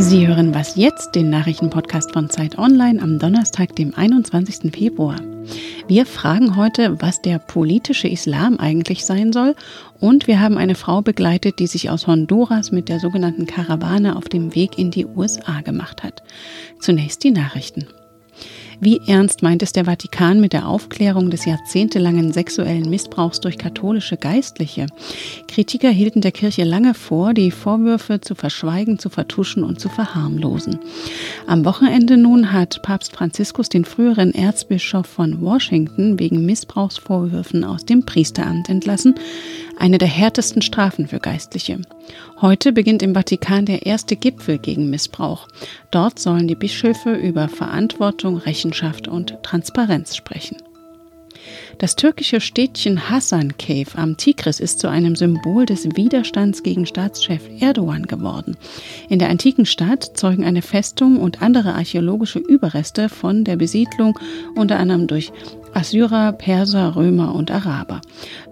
Sie hören was jetzt, den Nachrichtenpodcast von Zeit Online am Donnerstag, dem 21. Februar. Wir fragen heute, was der politische Islam eigentlich sein soll und wir haben eine Frau begleitet, die sich aus Honduras mit der sogenannten Karawane auf dem Weg in die USA gemacht hat. Zunächst die Nachrichten. Wie ernst meint es der Vatikan mit der Aufklärung des jahrzehntelangen sexuellen Missbrauchs durch katholische Geistliche? Kritiker hielten der Kirche lange vor, die Vorwürfe zu verschweigen, zu vertuschen und zu verharmlosen. Am Wochenende nun hat Papst Franziskus den früheren Erzbischof von Washington wegen Missbrauchsvorwürfen aus dem Priesteramt entlassen eine der härtesten Strafen für Geistliche. Heute beginnt im Vatikan der erste Gipfel gegen Missbrauch. Dort sollen die Bischöfe über Verantwortung, Rechenschaft und Transparenz sprechen. Das türkische Städtchen Hasan Cave am Tigris ist zu einem Symbol des Widerstands gegen Staatschef Erdogan geworden. In der antiken Stadt zeugen eine Festung und andere archäologische Überreste von der Besiedlung unter anderem durch Assyrer, Perser, Römer und Araber.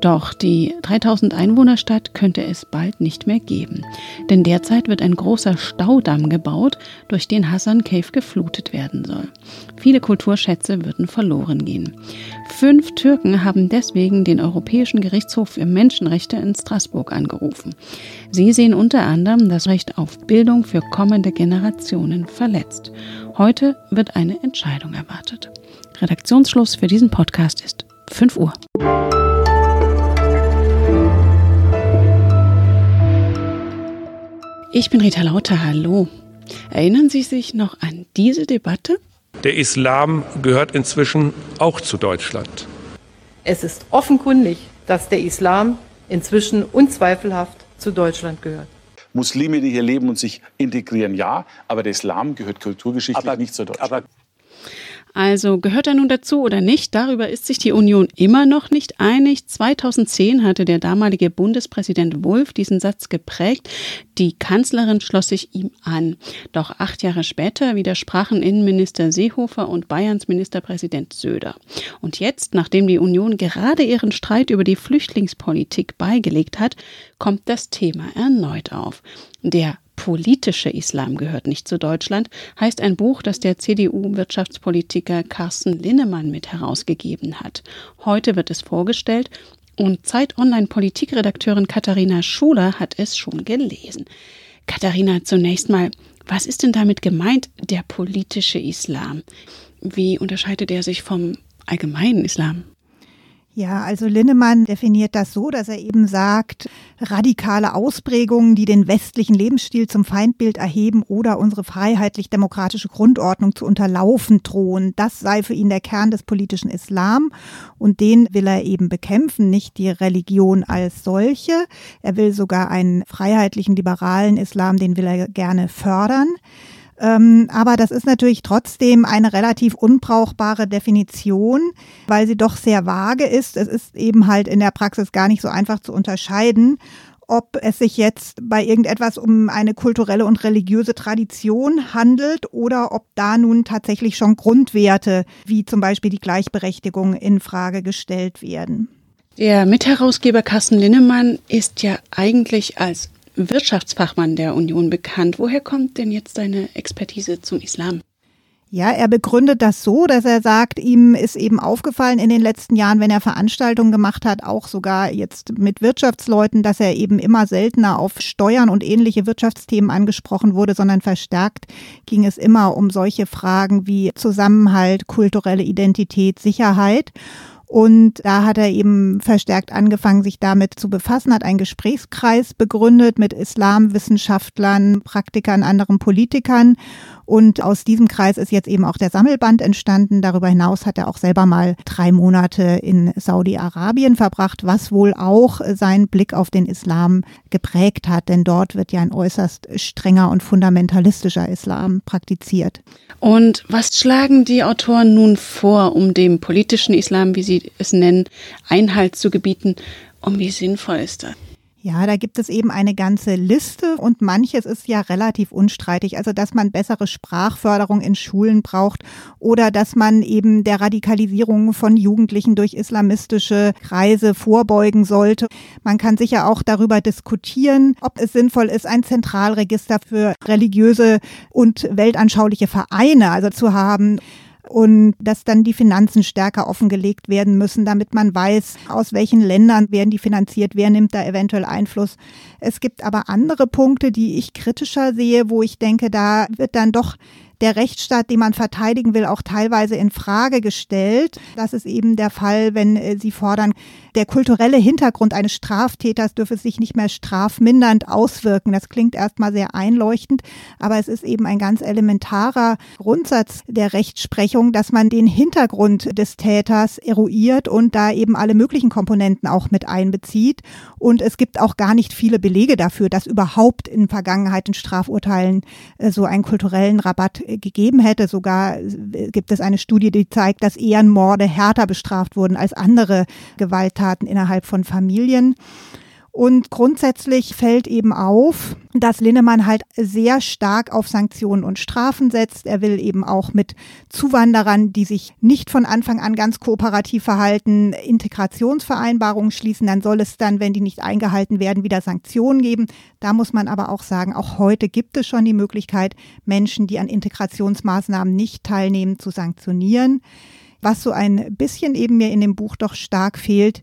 Doch die 3000 Einwohnerstadt könnte es bald nicht mehr geben. Denn derzeit wird ein großer Staudamm gebaut, durch den Hassan Cave geflutet werden soll. Viele Kulturschätze würden verloren gehen. Fünf Türken haben deswegen den Europäischen Gerichtshof für Menschenrechte in Straßburg angerufen. Sie sehen unter anderem das Recht auf Bildung für kommende Generationen verletzt. Heute wird eine Entscheidung erwartet. Redaktionsschluss für diesen Podcast ist 5 Uhr. Ich bin Rita Lauter, hallo. Erinnern Sie sich noch an diese Debatte? Der Islam gehört inzwischen auch zu Deutschland. Es ist offenkundig, dass der Islam inzwischen unzweifelhaft zu Deutschland gehört. Muslime, die hier leben und sich integrieren, ja, aber der Islam gehört kulturgeschichtlich aber, nicht zu Deutschland. Also gehört er nun dazu oder nicht? Darüber ist sich die Union immer noch nicht einig. 2010 hatte der damalige Bundespräsident Wulff diesen Satz geprägt. Die Kanzlerin schloss sich ihm an. Doch acht Jahre später widersprachen Innenminister Seehofer und Bayerns Ministerpräsident Söder. Und jetzt, nachdem die Union gerade ihren Streit über die Flüchtlingspolitik beigelegt hat, kommt das Thema erneut auf. Der politische Islam gehört nicht zu Deutschland, heißt ein Buch, das der CDU-Wirtschaftspolitiker Carsten Linnemann mit herausgegeben hat. Heute wird es vorgestellt und Zeit Online Politikredakteurin Katharina Schuler hat es schon gelesen. Katharina, zunächst mal, was ist denn damit gemeint, der politische Islam? Wie unterscheidet er sich vom allgemeinen Islam? Ja, also Linnemann definiert das so, dass er eben sagt, radikale Ausprägungen, die den westlichen Lebensstil zum Feindbild erheben oder unsere freiheitlich-demokratische Grundordnung zu unterlaufen drohen, das sei für ihn der Kern des politischen Islam und den will er eben bekämpfen, nicht die Religion als solche. Er will sogar einen freiheitlichen, liberalen Islam, den will er gerne fördern. Ähm, aber das ist natürlich trotzdem eine relativ unbrauchbare Definition, weil sie doch sehr vage ist. Es ist eben halt in der Praxis gar nicht so einfach zu unterscheiden ob es sich jetzt bei irgendetwas um eine kulturelle und religiöse Tradition handelt oder ob da nun tatsächlich schon Grundwerte wie zum Beispiel die Gleichberechtigung in Frage gestellt werden. Der Mitherausgeber Carsten Linnemann ist ja eigentlich als Wirtschaftsfachmann der Union bekannt. Woher kommt denn jetzt seine Expertise zum Islam? Ja, er begründet das so, dass er sagt, ihm ist eben aufgefallen in den letzten Jahren, wenn er Veranstaltungen gemacht hat, auch sogar jetzt mit Wirtschaftsleuten, dass er eben immer seltener auf Steuern und ähnliche Wirtschaftsthemen angesprochen wurde, sondern verstärkt ging es immer um solche Fragen wie Zusammenhalt, kulturelle Identität, Sicherheit. Und da hat er eben verstärkt angefangen, sich damit zu befassen, hat einen Gesprächskreis begründet mit Islamwissenschaftlern, Praktikern, anderen Politikern und aus diesem Kreis ist jetzt eben auch der Sammelband entstanden. Darüber hinaus hat er auch selber mal drei Monate in Saudi-Arabien verbracht, was wohl auch seinen Blick auf den Islam geprägt hat, denn dort wird ja ein äußerst strenger und fundamentalistischer Islam praktiziert. Und was schlagen die Autoren nun vor, um dem politischen Islam, wie Sie es nennen, Einhalt zu gebieten? Und wie sinnvoll ist das? Ja, da gibt es eben eine ganze Liste und manches ist ja relativ unstreitig. Also, dass man bessere Sprachförderung in Schulen braucht oder dass man eben der Radikalisierung von Jugendlichen durch islamistische Kreise vorbeugen sollte. Man kann sicher auch darüber diskutieren, ob es sinnvoll ist, ein Zentralregister für religiöse und weltanschauliche Vereine also zu haben und dass dann die Finanzen stärker offengelegt werden müssen, damit man weiß, aus welchen Ländern werden die finanziert, wer nimmt da eventuell Einfluss. Es gibt aber andere Punkte, die ich kritischer sehe, wo ich denke, da wird dann doch der Rechtsstaat, den man verteidigen will, auch teilweise in Frage gestellt. Das ist eben der Fall, wenn äh, Sie fordern, der kulturelle Hintergrund eines Straftäters dürfe sich nicht mehr strafmindernd auswirken. Das klingt erstmal sehr einleuchtend, aber es ist eben ein ganz elementarer Grundsatz der Rechtsprechung, dass man den Hintergrund des Täters eruiert und da eben alle möglichen Komponenten auch mit einbezieht. Und es gibt auch gar nicht viele Belege dafür, dass überhaupt in Vergangenheit in Strafurteilen äh, so einen kulturellen Rabatt gegeben hätte. Sogar gibt es eine Studie, die zeigt, dass Ehrenmorde härter bestraft wurden als andere Gewalttaten innerhalb von Familien. Und grundsätzlich fällt eben auf, dass Linnemann halt sehr stark auf Sanktionen und Strafen setzt. Er will eben auch mit Zuwanderern, die sich nicht von Anfang an ganz kooperativ verhalten, Integrationsvereinbarungen schließen. Dann soll es dann, wenn die nicht eingehalten werden, wieder Sanktionen geben. Da muss man aber auch sagen, auch heute gibt es schon die Möglichkeit, Menschen, die an Integrationsmaßnahmen nicht teilnehmen, zu sanktionieren. Was so ein bisschen eben mir in dem Buch doch stark fehlt,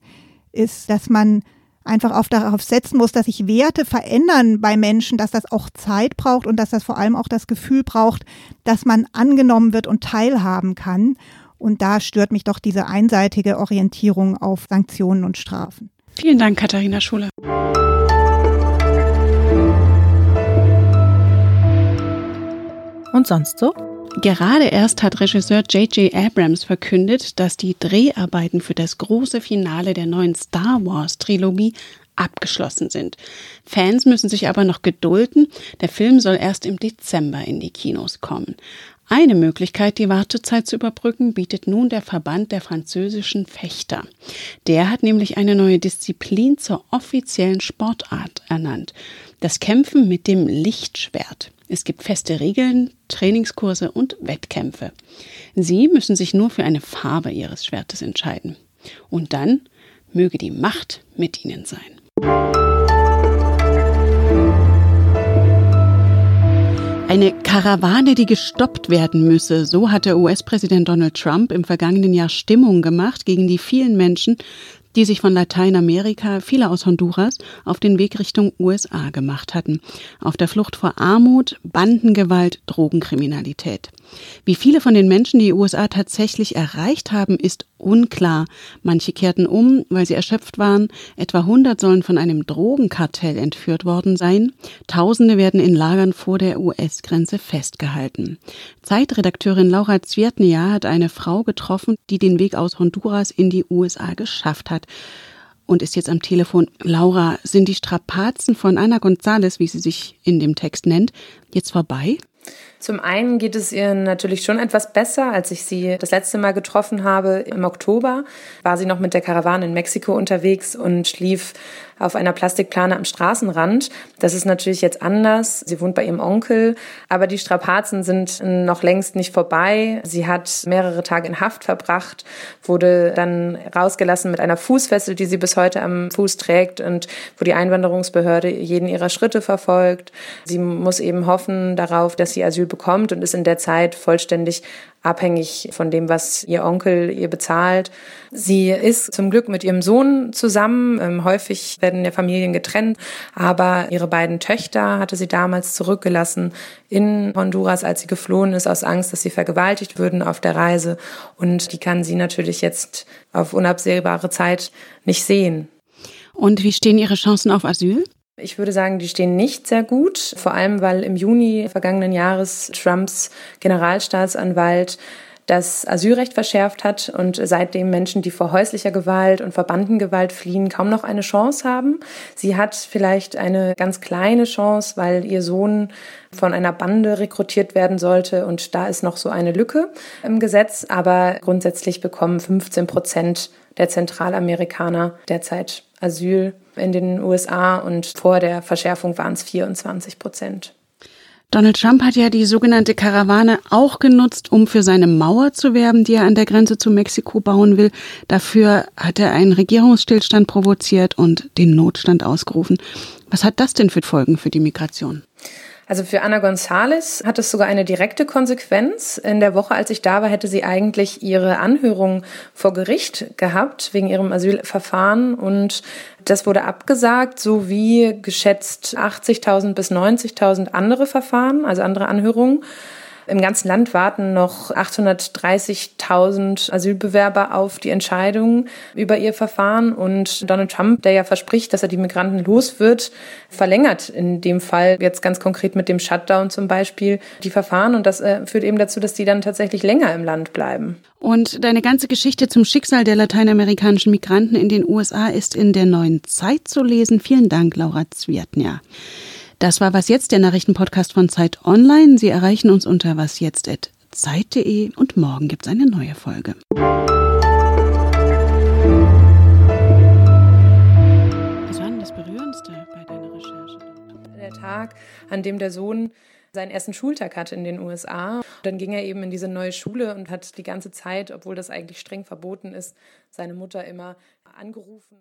ist, dass man einfach auf darauf setzen muss, dass sich Werte verändern bei Menschen, dass das auch Zeit braucht und dass das vor allem auch das Gefühl braucht, dass man angenommen wird und teilhaben kann. Und da stört mich doch diese einseitige Orientierung auf Sanktionen und Strafen. Vielen Dank, Katharina Schule. Und sonst so? Gerade erst hat Regisseur J.J. Abrams verkündet, dass die Dreharbeiten für das große Finale der neuen Star Wars Trilogie abgeschlossen sind. Fans müssen sich aber noch gedulden. Der Film soll erst im Dezember in die Kinos kommen. Eine Möglichkeit, die Wartezeit zu überbrücken, bietet nun der Verband der französischen Fechter. Der hat nämlich eine neue Disziplin zur offiziellen Sportart ernannt. Das Kämpfen mit dem Lichtschwert. Es gibt feste Regeln, Trainingskurse und Wettkämpfe. Sie müssen sich nur für eine Farbe Ihres Schwertes entscheiden. Und dann möge die Macht mit Ihnen sein. Eine Karawane, die gestoppt werden müsse, so hat der US-Präsident Donald Trump im vergangenen Jahr Stimmung gemacht gegen die vielen Menschen, die sich von Lateinamerika, viele aus Honduras, auf den Weg Richtung USA gemacht hatten. Auf der Flucht vor Armut, Bandengewalt, Drogenkriminalität. Wie viele von den Menschen die USA tatsächlich erreicht haben, ist unklar. Manche kehrten um, weil sie erschöpft waren. Etwa 100 sollen von einem Drogenkartell entführt worden sein. Tausende werden in Lagern vor der US-Grenze festgehalten. Zeitredakteurin Laura Zwietnia hat eine Frau getroffen, die den Weg aus Honduras in die USA geschafft hat und ist jetzt am Telefon. Laura, sind die Strapazen von Ana González, wie sie sich in dem Text nennt, jetzt vorbei? Zum einen geht es ihr natürlich schon etwas besser. Als ich sie das letzte Mal getroffen habe im Oktober, war sie noch mit der Karawane in Mexiko unterwegs und schlief auf einer Plastikplane am Straßenrand. Das ist natürlich jetzt anders. Sie wohnt bei ihrem Onkel, aber die Strapazen sind noch längst nicht vorbei. Sie hat mehrere Tage in Haft verbracht, wurde dann rausgelassen mit einer Fußfessel, die sie bis heute am Fuß trägt und wo die Einwanderungsbehörde jeden ihrer Schritte verfolgt. Sie muss eben hoffen darauf, dass sie Asyl bekommt und ist in der Zeit vollständig abhängig von dem, was ihr Onkel ihr bezahlt. Sie ist zum Glück mit ihrem Sohn zusammen. Ähm, häufig werden ja Familien getrennt, aber ihre beiden Töchter hatte sie damals zurückgelassen in Honduras, als sie geflohen ist, aus Angst, dass sie vergewaltigt würden auf der Reise. Und die kann sie natürlich jetzt auf unabsehbare Zeit nicht sehen. Und wie stehen Ihre Chancen auf Asyl? Ich würde sagen, die stehen nicht sehr gut, vor allem weil im Juni vergangenen Jahres Trumps Generalstaatsanwalt das Asylrecht verschärft hat und seitdem Menschen, die vor häuslicher Gewalt und Verbandengewalt fliehen, kaum noch eine Chance haben. Sie hat vielleicht eine ganz kleine Chance, weil ihr Sohn von einer Bande rekrutiert werden sollte und da ist noch so eine Lücke im Gesetz, aber grundsätzlich bekommen 15 Prozent der Zentralamerikaner derzeit Asyl in den USA und vor der Verschärfung waren es 24 Prozent. Donald Trump hat ja die sogenannte Karawane auch genutzt, um für seine Mauer zu werben, die er an der Grenze zu Mexiko bauen will. Dafür hat er einen Regierungsstillstand provoziert und den Notstand ausgerufen. Was hat das denn für Folgen für die Migration? Also für Anna González hat es sogar eine direkte Konsequenz. In der Woche, als ich da war, hätte sie eigentlich ihre Anhörung vor Gericht gehabt wegen ihrem Asylverfahren und das wurde abgesagt, sowie geschätzt 80.000 bis 90.000 andere Verfahren, also andere Anhörungen. Im ganzen Land warten noch 830.000 Asylbewerber auf die Entscheidung über ihr Verfahren. Und Donald Trump, der ja verspricht, dass er die Migranten los wird, verlängert in dem Fall jetzt ganz konkret mit dem Shutdown zum Beispiel die Verfahren. Und das äh, führt eben dazu, dass die dann tatsächlich länger im Land bleiben. Und deine ganze Geschichte zum Schicksal der lateinamerikanischen Migranten in den USA ist in der neuen Zeit zu lesen. Vielen Dank, Laura Zwietnia. Das war Was Jetzt, der Nachrichtenpodcast von Zeit Online. Sie erreichen uns unter wasjetzt.zeit.de und morgen gibt es eine neue Folge. Was war denn das Berührendste bei deiner Recherche? Der Tag, an dem der Sohn seinen ersten Schultag hatte in den USA. Dann ging er eben in diese neue Schule und hat die ganze Zeit, obwohl das eigentlich streng verboten ist, seine Mutter immer angerufen.